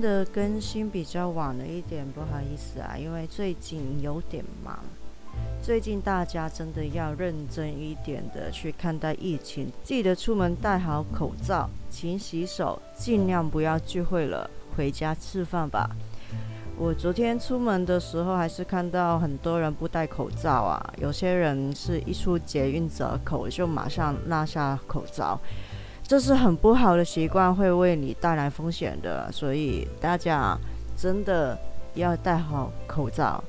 的更新比较晚了一点，不好意思啊，因为最近有点忙。最近大家真的要认真一点的去看待疫情，记得出门戴好口罩，勤洗手，尽量不要聚会了，回家吃饭吧。我昨天出门的时候，还是看到很多人不戴口罩啊。有些人是一出捷运闸口就马上拿下口罩，这是很不好的习惯，会为你带来风险的。所以大家真的要戴好口罩。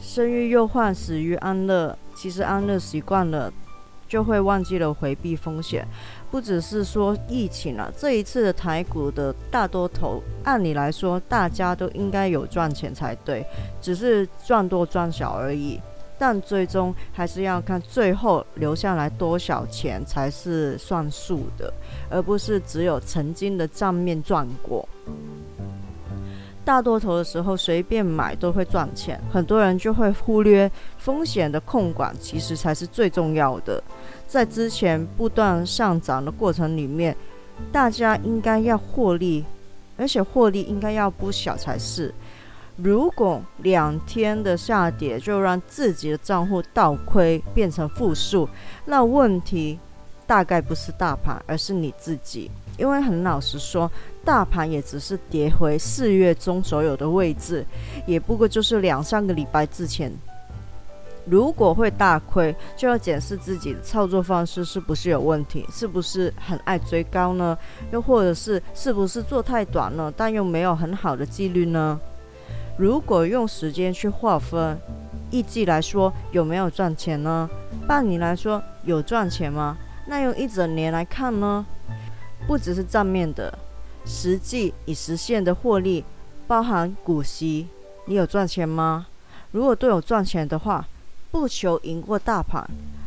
生于忧患，死于安乐。其实安乐习惯了，就会忘记了回避风险。不只是说疫情了，这一次的台股的大多头，按理来说大家都应该有赚钱才对，只是赚多赚少而已。但最终还是要看最后留下来多少钱才是算数的，而不是只有曾经的账面赚过。大多头的时候随便买都会赚钱，很多人就会忽略风险的控管，其实才是最重要的。在之前不断上涨的过程里面，大家应该要获利，而且获利应该要不小才是。如果两天的下跌就让自己的账户倒亏变成负数，那问题大概不是大盘，而是你自己。因为很老实说，大盘也只是跌回四月中所有的位置，也不过就是两三个礼拜之前。如果会大亏，就要检视自己的操作方式是不是有问题，是不是很爱追高呢？又或者是是不是做太短了，但又没有很好的纪律呢？如果用时间去划分，一季来说有没有赚钱呢？半年来说有赚钱吗？那用一整年来看呢？不只是账面的，实际已实现的获利，包含股息，你有赚钱吗？如果都有赚钱的话。不求赢过大盘，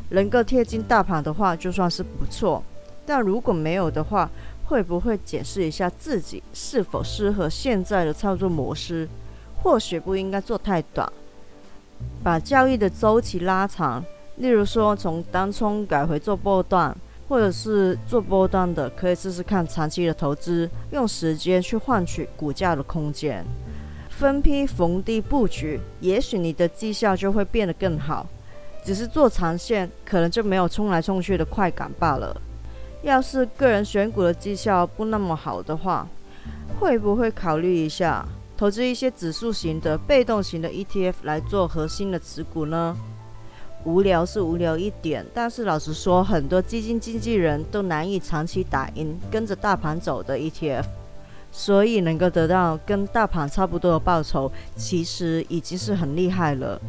能够贴近大盘的话，就算是不错。但如果没有的话，会不会检视一下自己是否适合现在的操作模式？或许不应该做太短，把交易的周期拉长。例如说，从单冲改回做波段，或者是做波段的，可以试试看长期的投资，用时间去换取股价的空间。分批逢低布局，也许你的绩效就会变得更好。只是做长线，可能就没有冲来冲去的快感罢了。要是个人选股的绩效不那么好的话，会不会考虑一下投资一些指数型的被动型的 ETF 来做核心的持股呢？无聊是无聊一点，但是老实说，很多基金经纪人都难以长期打赢跟着大盘走的 ETF。所以能够得到跟大盘差不多的报酬，其实已经是很厉害了。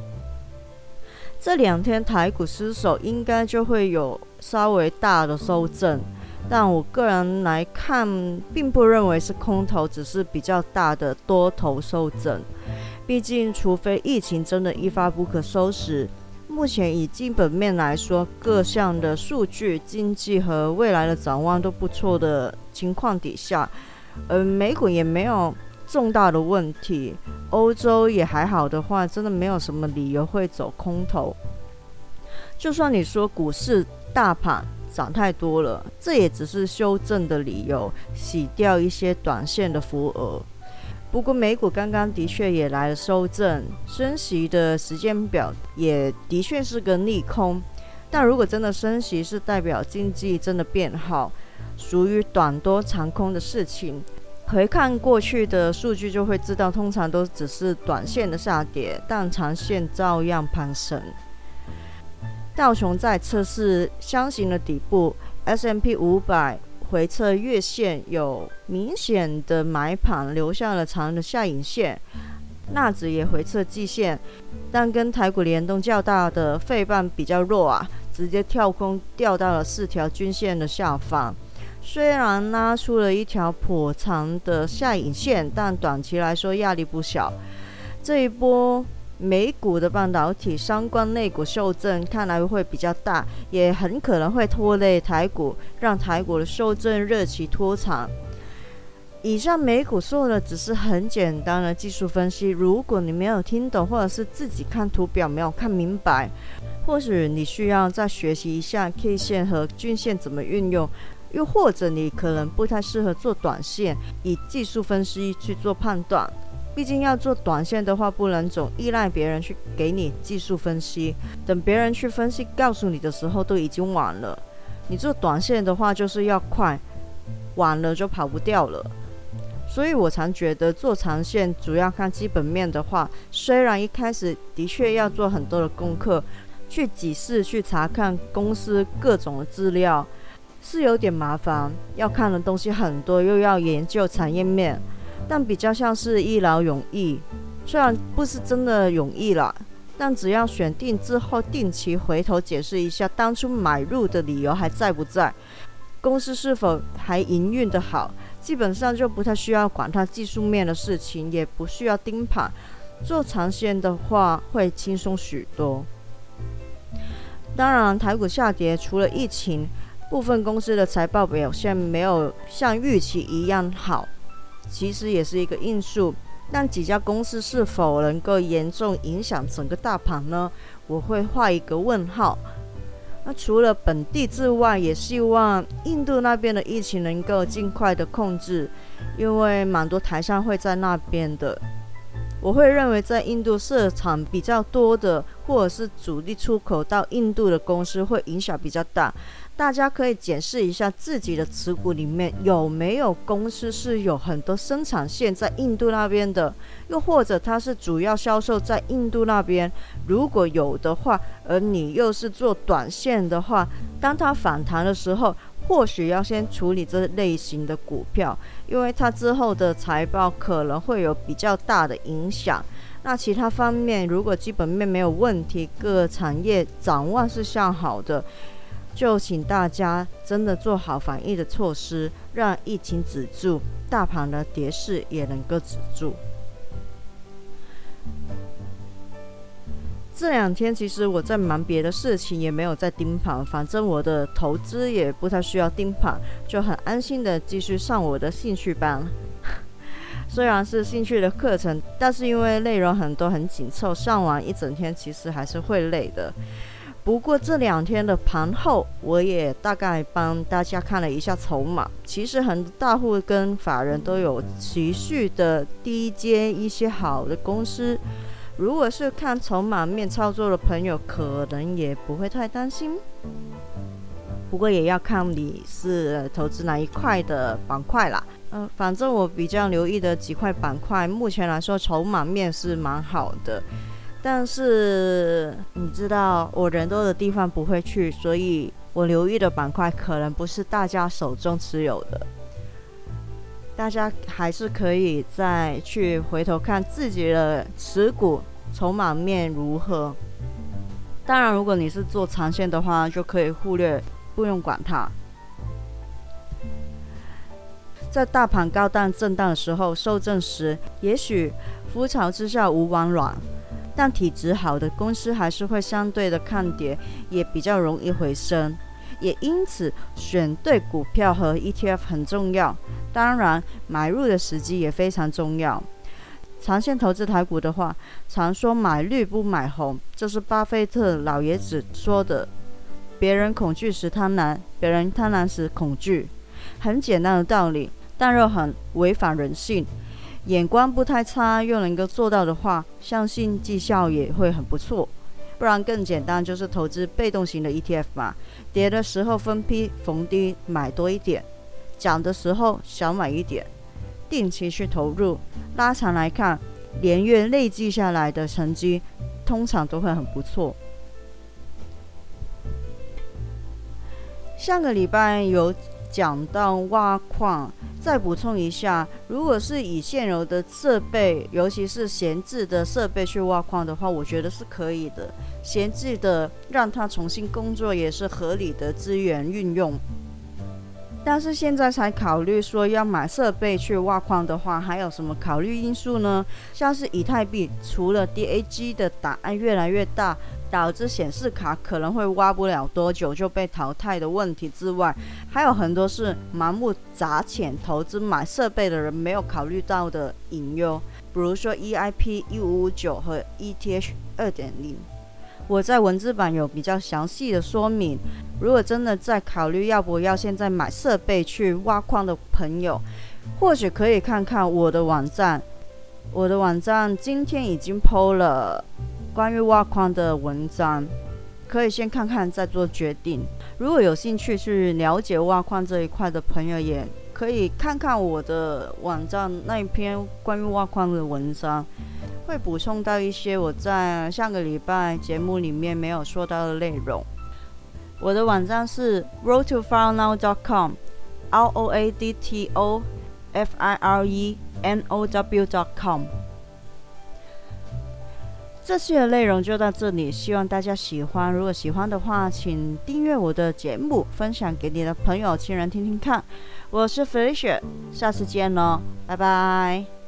这两天台股失守，应该就会有稍微大的收正，但我个人来看，并不认为是空头，只是比较大的多头收整。毕竟，除非疫情真的一发不可收拾，目前以基本面来说，各项的数据、经济和未来的展望都不错的情况底下。呃，美股也没有重大的问题，欧洲也还好的话，真的没有什么理由会走空头。就算你说股市大盘涨太多了，这也只是修正的理由，洗掉一些短线的浮额。不过美股刚刚的确也来了修正，升息的时间表也的确是个利空。但如果真的升息，是代表经济真的变好。属于短多长空的事情，回看过去的数据就会知道，通常都只是短线的下跌，但长线照样攀升。道琼在测试箱型的底部，S M P 五百回测月线有明显的买盘，留下了长的下影线。纳指也回测季线，但跟台股联动较大的费半比较弱啊，直接跳空掉到了四条均线的下方。虽然拉出了一条颇长的下影线，但短期来说压力不小。这一波。美股的半导体相关类股修正看来会比较大，也很可能会拖累台股，让台股的修正日期拖长。以上美股说的只是很简单的技术分析，如果你没有听懂，或者是自己看图表没有看明白，或许你需要再学习一下 K 线和均线怎么运用，又或者你可能不太适合做短线，以技术分析去做判断。毕竟要做短线的话，不能总依赖别人去给你技术分析。等别人去分析告诉你的时候，都已经晚了。你做短线的话，就是要快，晚了就跑不掉了。所以我常觉得做长线主要看基本面的话，虽然一开始的确要做很多的功课，去几次去查看公司各种的资料，是有点麻烦，要看的东西很多，又要研究产业面。但比较像是一劳永逸，虽然不是真的永逸了，但只要选定之后定期回头解释一下当初买入的理由还在不在，公司是否还营运的好，基本上就不太需要管它技术面的事情，也不需要盯盘，做长线的话会轻松许多。当然，台股下跌除了疫情，部分公司的财报表现没有像预期一样好。其实也是一个因素，但几家公司是否能够严重影响整个大盘呢？我会画一个问号。那除了本地之外，也希望印度那边的疫情能够尽快的控制，因为蛮多台商会在那边的。我会认为在印度市场比较多的，或者是主力出口到印度的公司会影响比较大。大家可以检视一下自己的持股里面有没有公司是有很多生产线在印度那边的，又或者它是主要销售在印度那边。如果有的话，而你又是做短线的话，当它反弹的时候，或许要先处理这类型的股票，因为它之后的财报可能会有比较大的影响。那其他方面，如果基本面没有问题，各产业展望是向好的。就请大家真的做好防疫的措施，让疫情止住，大盘的跌势也能够止住。这两天其实我在忙别的事情，也没有在盯盘，反正我的投资也不太需要盯盘，就很安心的继续上我的兴趣班。虽然是兴趣的课程，但是因为内容很多很紧凑，上完一整天其实还是会累的。不过这两天的盘后，我也大概帮大家看了一下筹码。其实很多大户跟法人都有持续的低接一些好的公司。如果是看筹码面操作的朋友，可能也不会太担心。不过也要看你是投资哪一块的板块啦。嗯，反正我比较留意的几块板块，目前来说筹码面是蛮好的。但是你知道，我人多的地方不会去，所以我留意的板块可能不是大家手中持有的。大家还是可以再去回头看自己的持股筹码面如何。当然，如果你是做长线的话，就可以忽略，不用管它。在大盘高档震荡的时候，受震时，也许覆巢之下无完卵。但体质好的公司还是会相对的抗跌，也比较容易回升，也因此选对股票和 ETF 很重要。当然，买入的时机也非常重要。长线投资台股的话，常说买绿不买红，这是巴菲特老爷子说的。别人恐惧时贪婪，别人贪婪时恐惧，很简单的道理，但又很违反人性。眼光不太差，又能够做到的话，相信绩效也会很不错。不然更简单，就是投资被动型的 ETF 嘛。跌的时候分批逢低买多一点，涨的时候少买一点，定期去投入。拉长来看，连月累计下来的成绩通常都会很不错。上个礼拜有讲到挖矿，再补充一下，如果是以现有的设备，尤其是闲置的设备去挖矿的话，我觉得是可以的。闲置的让它重新工作也是合理的资源运用。但是现在才考虑说要买设备去挖矿的话，还有什么考虑因素呢？像是以太币，除了 DAG 的档案越来越大，导致显示卡可能会挖不了多久就被淘汰的问题之外，还有很多是盲目砸钱投资买设备的人没有考虑到的隐忧，比如说 EIP 一五五九和 ETH 二点零。我在文字版有比较详细的说明。如果真的在考虑要不要现在买设备去挖矿的朋友，或许可以看看我的网站。我的网站今天已经 PO 了关于挖矿的文章，可以先看看再做决定。如果有兴趣去了解挖矿这一块的朋友，也可以看看我的网站那一篇关于挖矿的文章，会补充到一些我在上个礼拜节目里面没有说到的内容。我的网站是 roadtofarenow.com，r o a d t o f i r e n o w.com。这期的内容就到这里，希望大家喜欢。如果喜欢的话，请订阅我的节目，分享给你的朋友、亲人听听看。我是 Felicia，下次见喽，拜拜。